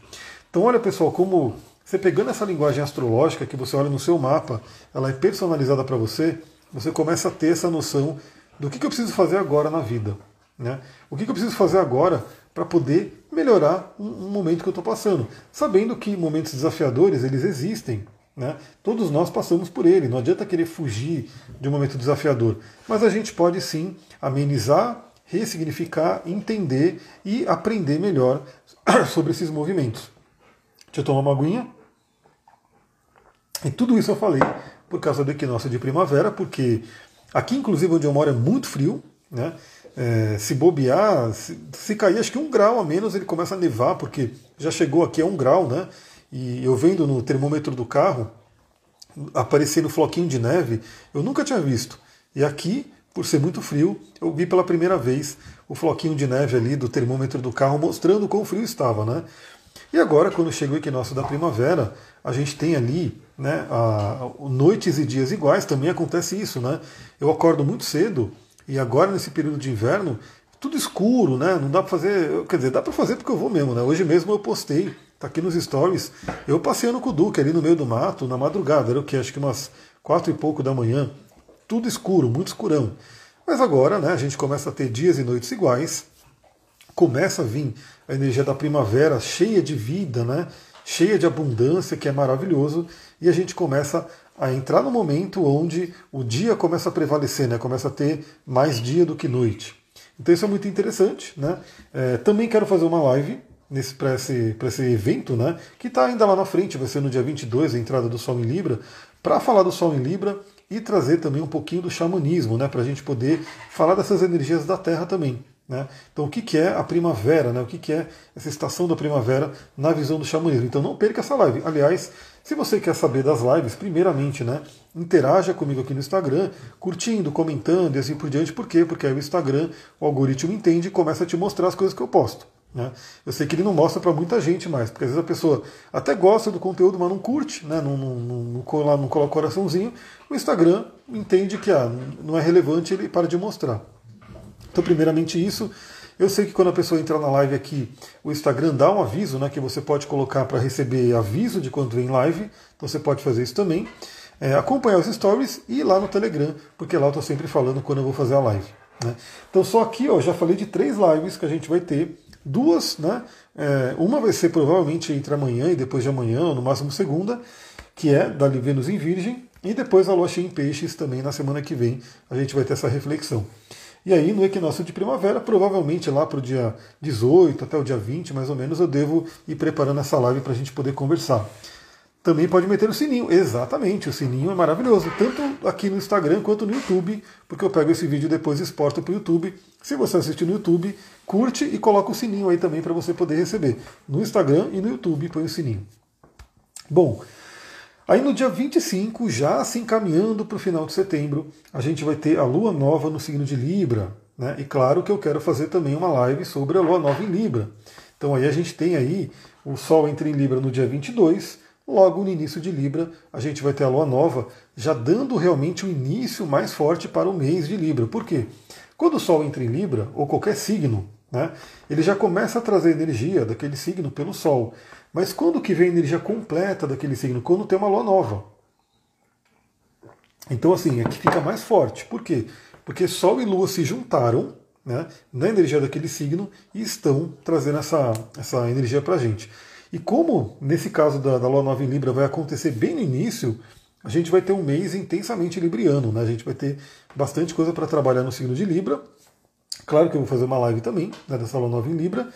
Então, olha pessoal, como você pegando essa linguagem astrológica que você olha no seu mapa, ela é personalizada para você, você começa a ter essa noção do que, que eu preciso fazer agora na vida. Né? O que, que eu preciso fazer agora para poder melhorar um, um, momento que eu estou passando. Sabendo que momentos desafiadores, eles existem. Né? Todos nós passamos por ele, não adianta querer fugir de um momento desafiador. Mas a gente pode sim amenizar, ressignificar, entender e aprender melhor sobre esses movimentos. Deixa eu tomar uma aguinha. E tudo isso eu falei por causa do equinócio de primavera, porque aqui, inclusive, onde eu moro é muito frio, né? É, se bobear, se, se, cair acho que um grau a menos ele começa a nevar, porque já chegou aqui a um grau, né? E eu vendo no termômetro do carro aparecendo floquinho de neve, eu nunca tinha visto. E aqui, por ser muito frio, eu vi pela primeira vez o floquinho de neve ali do termômetro do carro mostrando quão frio estava, né? E agora, quando chega o equinócio da primavera, a gente tem ali né, a, a, noites e dias iguais, também acontece isso, né? Eu acordo muito cedo e agora, nesse período de inverno, tudo escuro, né? Não dá para fazer. Quer dizer, dá para fazer porque eu vou mesmo, né? Hoje mesmo eu postei, tá aqui nos stories, eu passeando com o Duque ali no meio do mato, na madrugada, era o que? Acho que umas quatro e pouco da manhã. Tudo escuro, muito escurão. Mas agora, né, a gente começa a ter dias e noites iguais, começa a vir a energia da primavera cheia de vida, né? Cheia de abundância, que é maravilhoso, e a gente começa a entrar no momento onde o dia começa a prevalecer, né? começa a ter mais dia do que noite. Então isso é muito interessante. Né? É, também quero fazer uma live para esse, esse evento, né? que está ainda lá na frente, vai ser no dia 22, a entrada do Sol em Libra, para falar do Sol em Libra e trazer também um pouquinho do xamanismo, né? para a gente poder falar dessas energias da Terra também. Né? Então, o que, que é a primavera? Né? O que, que é essa estação da primavera na visão do xamanismo? Então, não perca essa live. Aliás, se você quer saber das lives, primeiramente, né, interaja comigo aqui no Instagram, curtindo, comentando e assim por diante. Por quê? Porque aí o Instagram, o algoritmo entende e começa a te mostrar as coisas que eu posto. Né? Eu sei que ele não mostra para muita gente mais, porque às vezes a pessoa até gosta do conteúdo, mas não curte, né? não, não, não, não, coloca coraçãozinho. O Instagram entende que ah, não é relevante, ele para de mostrar. Então, primeiramente isso. Eu sei que quando a pessoa entra na live aqui, o Instagram dá um aviso, né, que você pode colocar para receber aviso de quando vem live. Então você pode fazer isso também. É, acompanhar os stories e ir lá no Telegram, porque lá eu estou sempre falando quando eu vou fazer a live. Né? Então só aqui, ó, já falei de três lives que a gente vai ter. Duas, né? É, uma vai ser provavelmente entre amanhã e depois de amanhã, ou no máximo segunda, que é da Vênus em Virgem, e depois a Lua em Peixes também na semana que vem a gente vai ter essa reflexão. E aí, no equinócio de primavera, provavelmente lá para o dia 18 até o dia 20, mais ou menos, eu devo ir preparando essa live para a gente poder conversar. Também pode meter o sininho, exatamente, o sininho é maravilhoso, tanto aqui no Instagram quanto no YouTube, porque eu pego esse vídeo e depois exporto para o YouTube. Se você assistir no YouTube, curte e coloca o sininho aí também para você poder receber. No Instagram e no YouTube põe o sininho. Bom, Aí no dia 25, já se encaminhando para o final de setembro, a gente vai ter a lua nova no signo de Libra. Né? E claro que eu quero fazer também uma live sobre a lua nova em Libra. Então aí a gente tem aí o Sol entra em Libra no dia 22, logo no início de Libra a gente vai ter a lua nova, já dando realmente o um início mais forte para o mês de Libra. Por quê? Quando o Sol entra em Libra, ou qualquer signo, né, ele já começa a trazer energia daquele signo pelo Sol. Mas quando que vem a energia completa daquele signo? Quando tem uma lua nova. Então, assim, aqui fica mais forte. Por quê? Porque Sol e Lua se juntaram né, na energia daquele signo e estão trazendo essa, essa energia para a gente. E como, nesse caso da, da Lua Nova em Libra, vai acontecer bem no início, a gente vai ter um mês intensamente libriano. Né? A gente vai ter bastante coisa para trabalhar no signo de Libra. Claro que eu vou fazer uma live também né, dessa Lua Nova em Libra.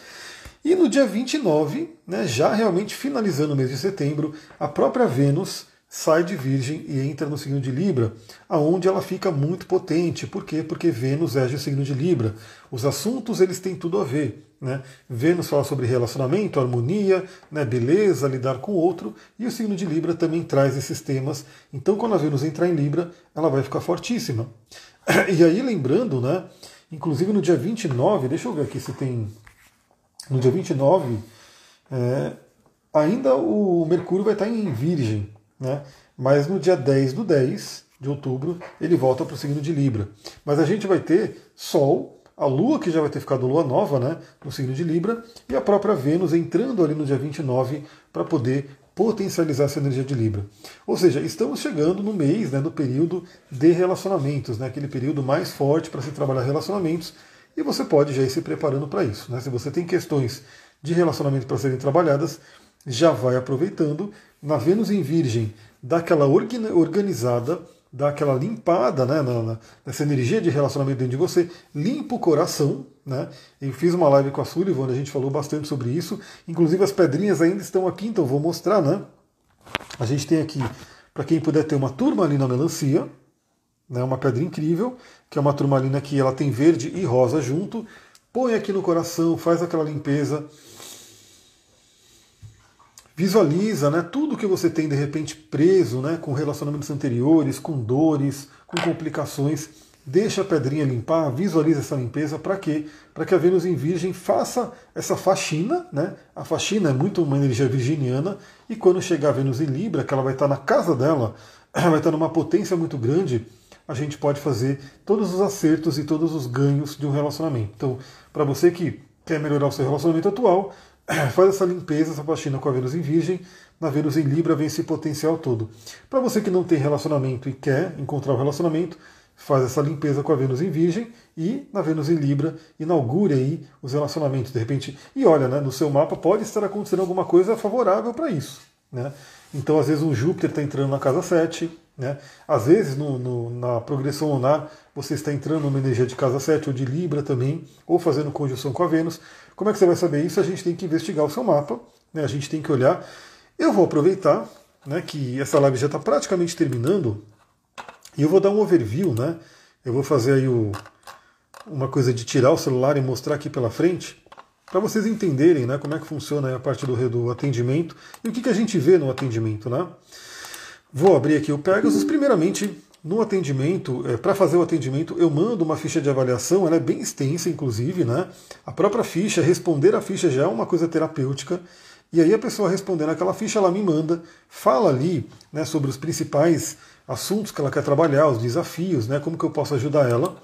E no dia 29, né, já realmente finalizando o mês de setembro, a própria Vênus sai de Virgem e entra no signo de Libra, aonde ela fica muito potente. Por quê? Porque Vênus rege o signo de Libra. Os assuntos eles têm tudo a ver. Né? Vênus fala sobre relacionamento, harmonia, né, beleza, lidar com o outro, e o signo de Libra também traz esses temas. Então, quando a Vênus entrar em Libra, ela vai ficar fortíssima. E aí, lembrando, né, inclusive no dia 29, deixa eu ver aqui se tem. No dia 29, é, ainda o Mercúrio vai estar em Virgem. Né? Mas no dia 10 do 10 de outubro ele volta para o signo de Libra. Mas a gente vai ter Sol, a Lua que já vai ter ficado Lua nova né, no signo de Libra, e a própria Vênus entrando ali no dia 29 para poder potencializar essa energia de Libra. Ou seja, estamos chegando no mês, né, no período de relacionamentos, né, aquele período mais forte para se trabalhar relacionamentos, e você pode já ir se preparando para isso. Né? Se você tem questões de relacionamento para serem trabalhadas, já vai aproveitando. Na Vênus em Virgem, dá aquela organizada, dá aquela limpada né, na, nessa energia de relacionamento dentro de você, limpa o coração. Né? Eu fiz uma live com a Sullivan, a gente falou bastante sobre isso. Inclusive as pedrinhas ainda estão aqui, então vou mostrar. Né? A gente tem aqui, para quem puder ter uma turmalina melancia, né, uma pedra incrível, que é uma turmalina que ela tem verde e rosa junto. Põe aqui no coração, faz aquela limpeza Visualiza né, tudo que você tem de repente preso né, com relacionamentos anteriores, com dores, com complicações. Deixa a pedrinha limpar, visualiza essa limpeza. Para quê? Para que a Vênus em Virgem faça essa faxina. Né? A faxina é muito uma energia virginiana. E quando chegar a Vênus em Libra, que ela vai estar na casa dela, vai estar numa potência muito grande, a gente pode fazer todos os acertos e todos os ganhos de um relacionamento. Então, para você que quer melhorar o seu relacionamento atual, faz essa limpeza, essa faxina com a Vênus em Virgem, na Vênus em Libra vem esse potencial todo. Para você que não tem relacionamento e quer encontrar o um relacionamento, faz essa limpeza com a Vênus em Virgem e na Vênus em Libra inaugure aí os relacionamentos de repente. E olha, né, no seu mapa pode estar acontecendo alguma coisa favorável para isso. Né? Então, às vezes, um Júpiter está entrando na casa 7, né? às vezes no, no, na progressão lunar você está entrando numa energia de casa 7 ou de Libra também, ou fazendo conjunção com a Vênus. Como é que você vai saber isso? A gente tem que investigar o seu mapa, né? a gente tem que olhar. Eu vou aproveitar né, que essa live já está praticamente terminando e eu vou dar um overview. Né? Eu vou fazer aí o, uma coisa de tirar o celular e mostrar aqui pela frente para vocês entenderem né, como é que funciona a parte do, do atendimento e o que, que a gente vê no atendimento. Né? Vou abrir aqui o Pegasus. Primeiramente, no atendimento, é, para fazer o atendimento, eu mando uma ficha de avaliação, ela é bem extensa, inclusive, né? A própria ficha, responder a ficha já é uma coisa terapêutica. E aí a pessoa respondendo aquela ficha, ela me manda, fala ali né, sobre os principais assuntos que ela quer trabalhar, os desafios, né, como que eu posso ajudar ela.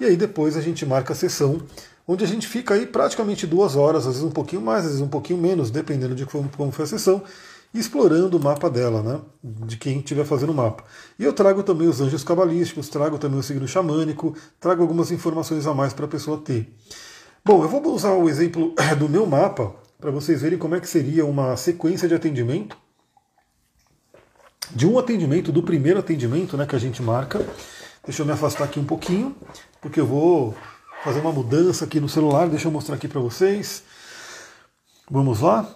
E aí depois a gente marca a sessão, onde a gente fica aí praticamente duas horas, às vezes um pouquinho mais, às vezes um pouquinho menos, dependendo de como, como foi a sessão explorando o mapa dela, né? De quem estiver fazendo o mapa. E eu trago também os anjos cabalísticos, trago também o signo xamânico, trago algumas informações a mais para a pessoa ter. Bom, eu vou usar o exemplo do meu mapa para vocês verem como é que seria uma sequência de atendimento. De um atendimento, do primeiro atendimento né, que a gente marca. Deixa eu me afastar aqui um pouquinho, porque eu vou fazer uma mudança aqui no celular. Deixa eu mostrar aqui para vocês. Vamos lá?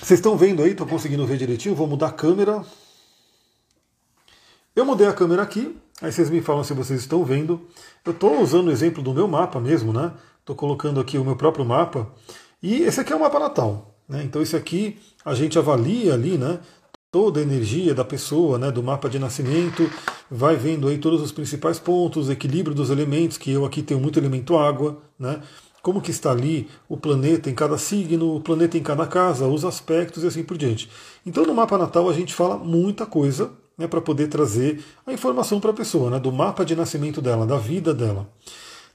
Vocês estão vendo aí? Estou conseguindo ver direitinho? Vou mudar a câmera. Eu mudei a câmera aqui, aí vocês me falam se vocês estão vendo. Eu estou usando o exemplo do meu mapa mesmo, né? Estou colocando aqui o meu próprio mapa. E esse aqui é o mapa natal. Né? Então esse aqui a gente avalia ali, né? Toda a energia da pessoa, né? Do mapa de nascimento, vai vendo aí todos os principais pontos, equilíbrio dos elementos, que eu aqui tenho muito elemento água, né? Como que está ali o planeta em cada signo, o planeta em cada casa, os aspectos e assim por diante. Então no mapa natal a gente fala muita coisa né, para poder trazer a informação para a pessoa, né, do mapa de nascimento dela, da vida dela.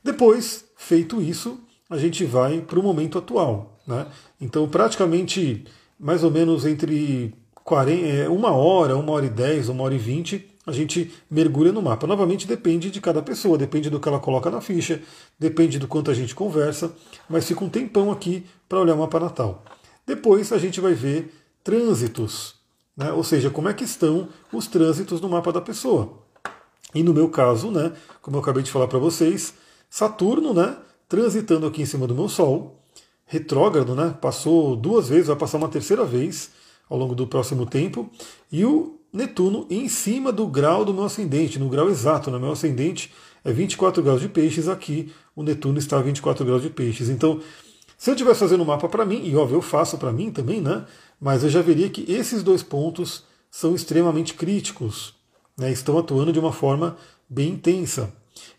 Depois, feito isso, a gente vai para o momento atual. Né? Então praticamente mais ou menos entre 40, é, uma hora, uma hora e dez, uma hora e vinte, a gente mergulha no mapa. Novamente depende de cada pessoa, depende do que ela coloca na ficha, depende do quanto a gente conversa, mas fica um tempão aqui para olhar o mapa natal. Depois a gente vai ver trânsitos, né? ou seja, como é que estão os trânsitos no mapa da pessoa. E no meu caso, né, como eu acabei de falar para vocês, Saturno, né, transitando aqui em cima do meu Sol, retrógrado, né? Passou duas vezes, vai passar uma terceira vez ao longo do próximo tempo. E o Netuno em cima do grau do meu ascendente, no grau exato, no né? meu ascendente é 24 graus de peixes, aqui o Netuno está a 24 graus de peixes. Então, se eu estivesse fazendo um mapa para mim, e óbvio, eu faço para mim também, né? Mas eu já veria que esses dois pontos são extremamente críticos, né? estão atuando de uma forma bem intensa.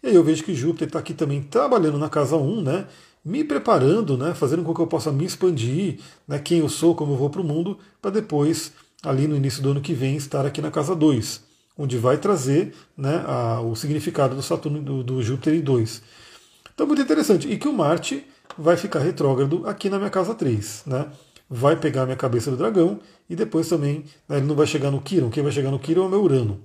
E aí eu vejo que Júpiter está aqui também trabalhando na casa 1, né? me preparando, né? fazendo com que eu possa me expandir, né? quem eu sou, como eu vou para o mundo, para depois, ali no início do ano que vem, estar aqui na casa 2 onde vai trazer né, a, o significado do Saturno do, do Júpiter em 2. Então, muito interessante. E que o Marte vai ficar retrógrado aqui na minha casa 3. Né? Vai pegar a minha cabeça do dragão e depois também né, ele não vai chegar no Quiron. Quem vai chegar no Quiron é o meu Urano.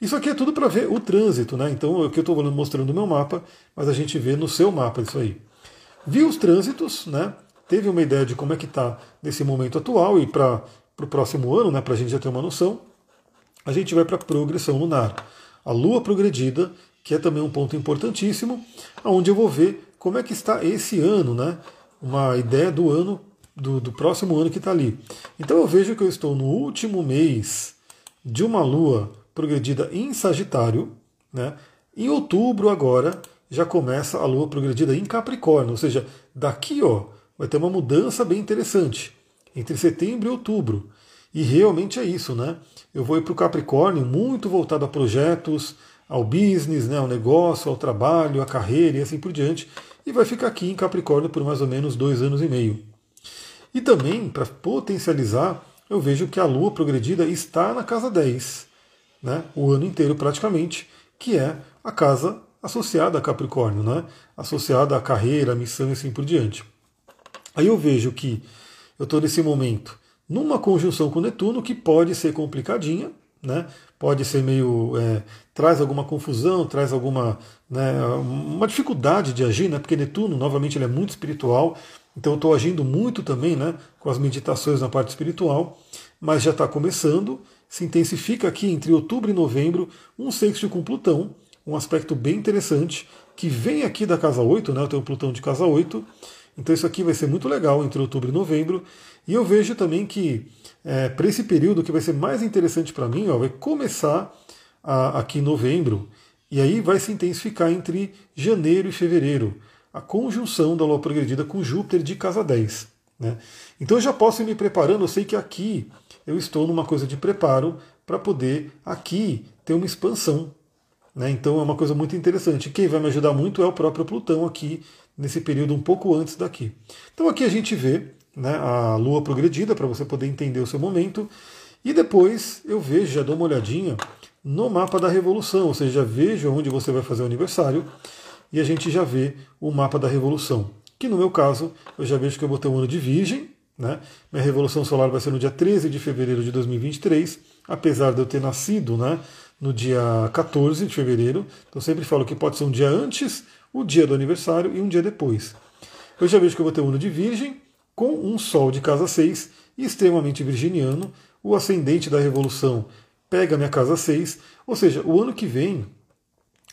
Isso aqui é tudo para ver o trânsito. Né? Então, o que eu estou mostrando no meu mapa, mas a gente vê no seu mapa isso aí. Vi os trânsitos, né? teve uma ideia de como é que está nesse momento atual e para o próximo ano, né, para a gente já ter uma noção a gente vai para a progressão lunar. A Lua progredida, que é também um ponto importantíssimo, onde eu vou ver como é que está esse ano, né? Uma ideia do ano, do, do próximo ano que está ali. Então eu vejo que eu estou no último mês de uma Lua progredida em Sagitário, né? Em outubro agora já começa a Lua progredida em Capricórnio, ou seja, daqui ó, vai ter uma mudança bem interessante entre setembro e outubro. E realmente é isso, né? Eu vou ir para o Capricórnio muito voltado a projetos, ao business, né, ao negócio, ao trabalho, à carreira e assim por diante. E vai ficar aqui em Capricórnio por mais ou menos dois anos e meio. E também, para potencializar, eu vejo que a Lua progredida está na casa 10, né, o ano inteiro praticamente, que é a casa associada a Capricórnio, né, associada à carreira, à missão e assim por diante. Aí eu vejo que eu estou nesse momento numa conjunção com Netuno que pode ser complicadinha, né? pode ser meio. É, traz alguma confusão, traz alguma. Né, uma dificuldade de agir, né? porque Netuno, novamente, ele é muito espiritual, então eu estou agindo muito também né, com as meditações na parte espiritual, mas já está começando, se intensifica aqui entre outubro e novembro um sexto com Plutão, um aspecto bem interessante, que vem aqui da casa 8, né? Eu tenho Plutão de casa 8, então isso aqui vai ser muito legal entre outubro e novembro. E eu vejo também que é, para esse período que vai ser mais interessante para mim, ó, vai começar a, aqui em novembro e aí vai se intensificar entre janeiro e fevereiro a conjunção da Lua progredida com Júpiter de casa 10. Né? Então eu já posso ir me preparando, eu sei que aqui eu estou numa coisa de preparo para poder aqui ter uma expansão. Né? Então é uma coisa muito interessante. Quem vai me ajudar muito é o próprio Plutão aqui nesse período um pouco antes daqui. Então aqui a gente vê né, a Lua progredida para você poder entender o seu momento. E depois eu vejo, já dou uma olhadinha no mapa da Revolução, ou seja, já vejo onde você vai fazer o aniversário e a gente já vê o mapa da Revolução. Que no meu caso, eu já vejo que eu botei um ano de Virgem, né? Minha Revolução Solar vai ser no dia 13 de fevereiro de 2023, apesar de eu ter nascido né, no dia 14 de fevereiro. Então sempre falo que pode ser um dia antes, o dia do aniversário e um dia depois. Eu já vejo que eu vou ter um ano de Virgem, com um Sol de casa 6, extremamente virginiano. O ascendente da Revolução pega minha casa 6. Ou seja, o ano que vem,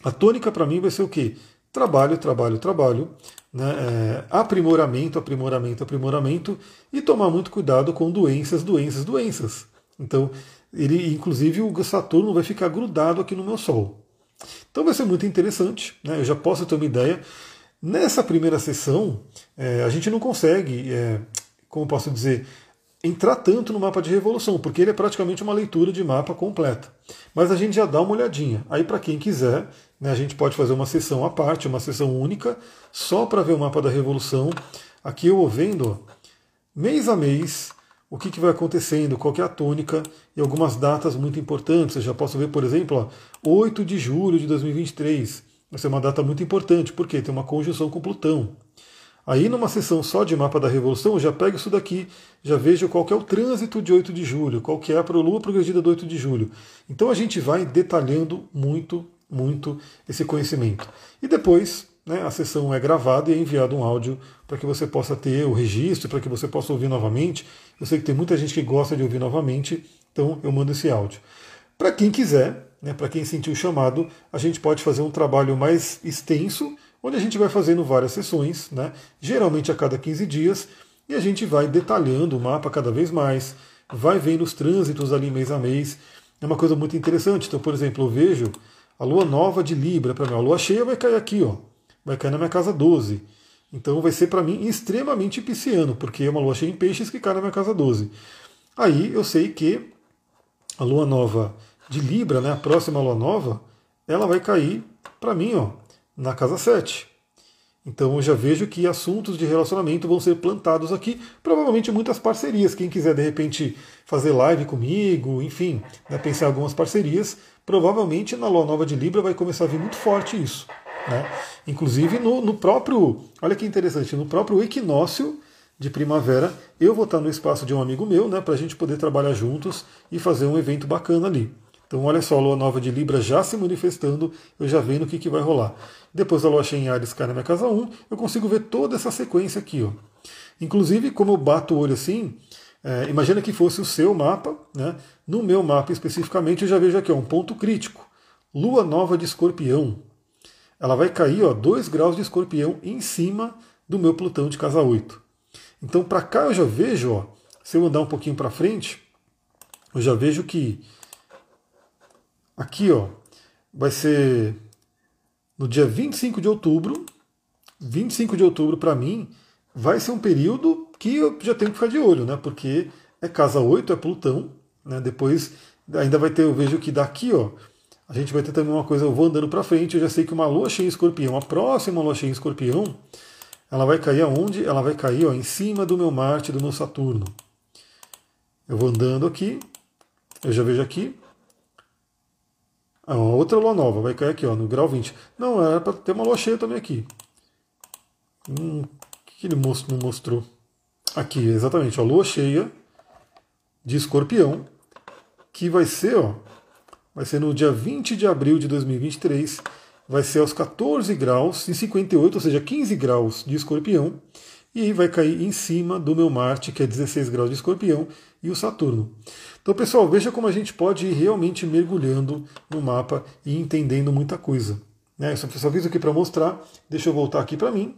a tônica para mim vai ser o quê? Trabalho, trabalho, trabalho. Né? É, aprimoramento, aprimoramento, aprimoramento. E tomar muito cuidado com doenças, doenças, doenças. Então, ele, inclusive, o Saturno vai ficar grudado aqui no meu Sol. Então vai ser muito interessante, né? eu já posso ter uma ideia. Nessa primeira sessão, é, a gente não consegue, é, como posso dizer, entrar tanto no mapa de revolução, porque ele é praticamente uma leitura de mapa completa. Mas a gente já dá uma olhadinha. Aí, para quem quiser, né, a gente pode fazer uma sessão à parte, uma sessão única, só para ver o mapa da revolução. Aqui eu vou vendo, mês a mês, o que, que vai acontecendo, qual é a tônica e algumas datas muito importantes. Eu já posso ver, por exemplo, ó, 8 de julho de 2023. Essa é uma data muito importante, porque tem uma conjunção com Plutão. Aí, numa sessão só de mapa da Revolução, eu já pego isso daqui, já vejo qual é o trânsito de 8 de julho, qual que é a Lua progredida do 8 de julho. Então a gente vai detalhando muito, muito esse conhecimento. E depois, né, a sessão é gravada e é enviado um áudio para que você possa ter o registro, para que você possa ouvir novamente. Eu sei que tem muita gente que gosta de ouvir novamente, então eu mando esse áudio. Para quem quiser, né, para quem sentiu o chamado, a gente pode fazer um trabalho mais extenso, onde a gente vai fazendo várias sessões, né? geralmente a cada 15 dias, e a gente vai detalhando o mapa cada vez mais, vai vendo os trânsitos ali mês a mês. É uma coisa muito interessante. Então, por exemplo, eu vejo a lua nova de Libra para mim. A lua cheia vai cair aqui, ó. Vai cair na minha casa 12. Então vai ser para mim extremamente pisciano, porque é uma lua cheia em peixes que cai na minha casa 12. Aí eu sei que a lua nova de Libra, né, a próxima lua nova, ela vai cair para mim, ó, na casa 7. Então eu já vejo que assuntos de relacionamento vão ser plantados aqui, provavelmente muitas parcerias. Quem quiser de repente fazer live comigo, enfim, né, pensar em algumas parcerias, provavelmente na Lua Nova de Libra vai começar a vir muito forte isso. Né? Inclusive no, no próprio, olha que interessante, no próprio equinócio de primavera, eu vou estar no espaço de um amigo meu, né, para a gente poder trabalhar juntos e fazer um evento bacana ali. Então, olha só, a lua nova de Libra já se manifestando, eu já vendo o que, que vai rolar. Depois da lua cheia em Ares cai na minha casa 1, eu consigo ver toda essa sequência aqui. Ó. Inclusive, como eu bato o olho assim, é, imagina que fosse o seu mapa, né? no meu mapa especificamente, eu já vejo aqui ó, um ponto crítico. Lua nova de escorpião. Ela vai cair 2 graus de escorpião em cima do meu Plutão de casa 8. Então, para cá eu já vejo, ó, se eu andar um pouquinho para frente, eu já vejo que Aqui, ó, vai ser no dia 25 de outubro. 25 de outubro, para mim, vai ser um período que eu já tenho que ficar de olho, né? Porque é casa 8, é Plutão, né? Depois ainda vai ter, eu vejo que daqui, ó, a gente vai ter também uma coisa, eu vou andando para frente, eu já sei que uma lua cheia em escorpião, a próxima lua cheia em escorpião, ela vai cair aonde? Ela vai cair ó, em cima do meu Marte, do meu Saturno. Eu vou andando aqui, eu já vejo aqui, a outra lua nova vai cair aqui, ó, no grau 20. Não, era para ter uma lua cheia também aqui. Hum, o que ele não mostrou? Aqui, exatamente, a lua cheia de escorpião, que vai ser, ó, vai ser no dia 20 de abril de 2023, vai ser aos 14 graus e 58, ou seja, 15 graus de escorpião, e aí vai cair em cima do meu Marte, que é 16 graus de escorpião, e o Saturno. Então, pessoal, veja como a gente pode ir realmente mergulhando no mapa e entendendo muita coisa. Né? Eu só fiz aqui para mostrar. Deixa eu voltar aqui para mim.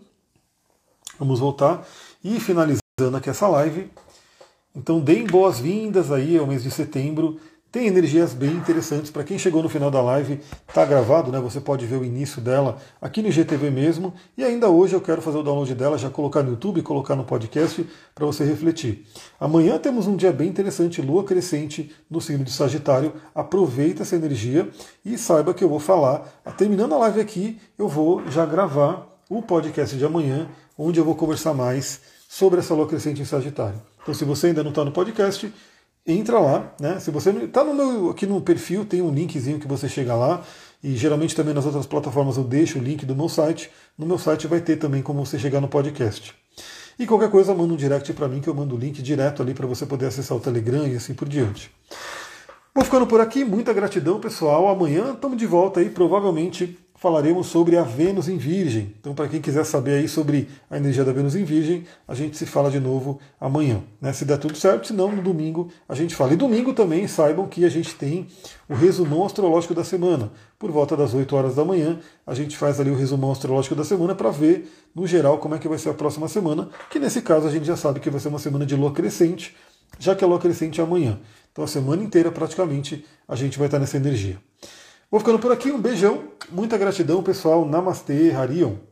Vamos voltar. E finalizando aqui essa live. Então, deem boas-vindas aí ao mês de setembro. Tem energias bem interessantes. Para quem chegou no final da live, está gravado, né? Você pode ver o início dela aqui no IGTV mesmo. E ainda hoje eu quero fazer o download dela, já colocar no YouTube, colocar no podcast para você refletir. Amanhã temos um dia bem interessante, lua crescente no signo de Sagitário. Aproveita essa energia e saiba que eu vou falar. Terminando a live aqui, eu vou já gravar o podcast de amanhã, onde eu vou conversar mais sobre essa lua crescente em Sagitário. Então, se você ainda não está no podcast, entra lá, né? Se você está no meu aqui no perfil tem um linkzinho que você chega lá e geralmente também nas outras plataformas eu deixo o link do meu site. No meu site vai ter também como você chegar no podcast. E qualquer coisa manda um direct para mim que eu mando o link direto ali para você poder acessar o Telegram e assim por diante. Vou ficando por aqui, muita gratidão pessoal. Amanhã estamos de volta aí, provavelmente falaremos sobre a Vênus em Virgem. Então, para quem quiser saber aí sobre a energia da Vênus em Virgem, a gente se fala de novo amanhã. Né? Se der tudo certo, se não, no domingo a gente fala. E domingo também saibam que a gente tem o resumão astrológico da semana. Por volta das 8 horas da manhã, a gente faz ali o resumão astrológico da semana para ver, no geral, como é que vai ser a próxima semana, que nesse caso a gente já sabe que vai ser uma semana de lua crescente, já que a lua crescente é amanhã. Então a semana inteira, praticamente, a gente vai estar nessa energia. Vou ficando por aqui, um beijão, muita gratidão, pessoal. Namastê, Harion.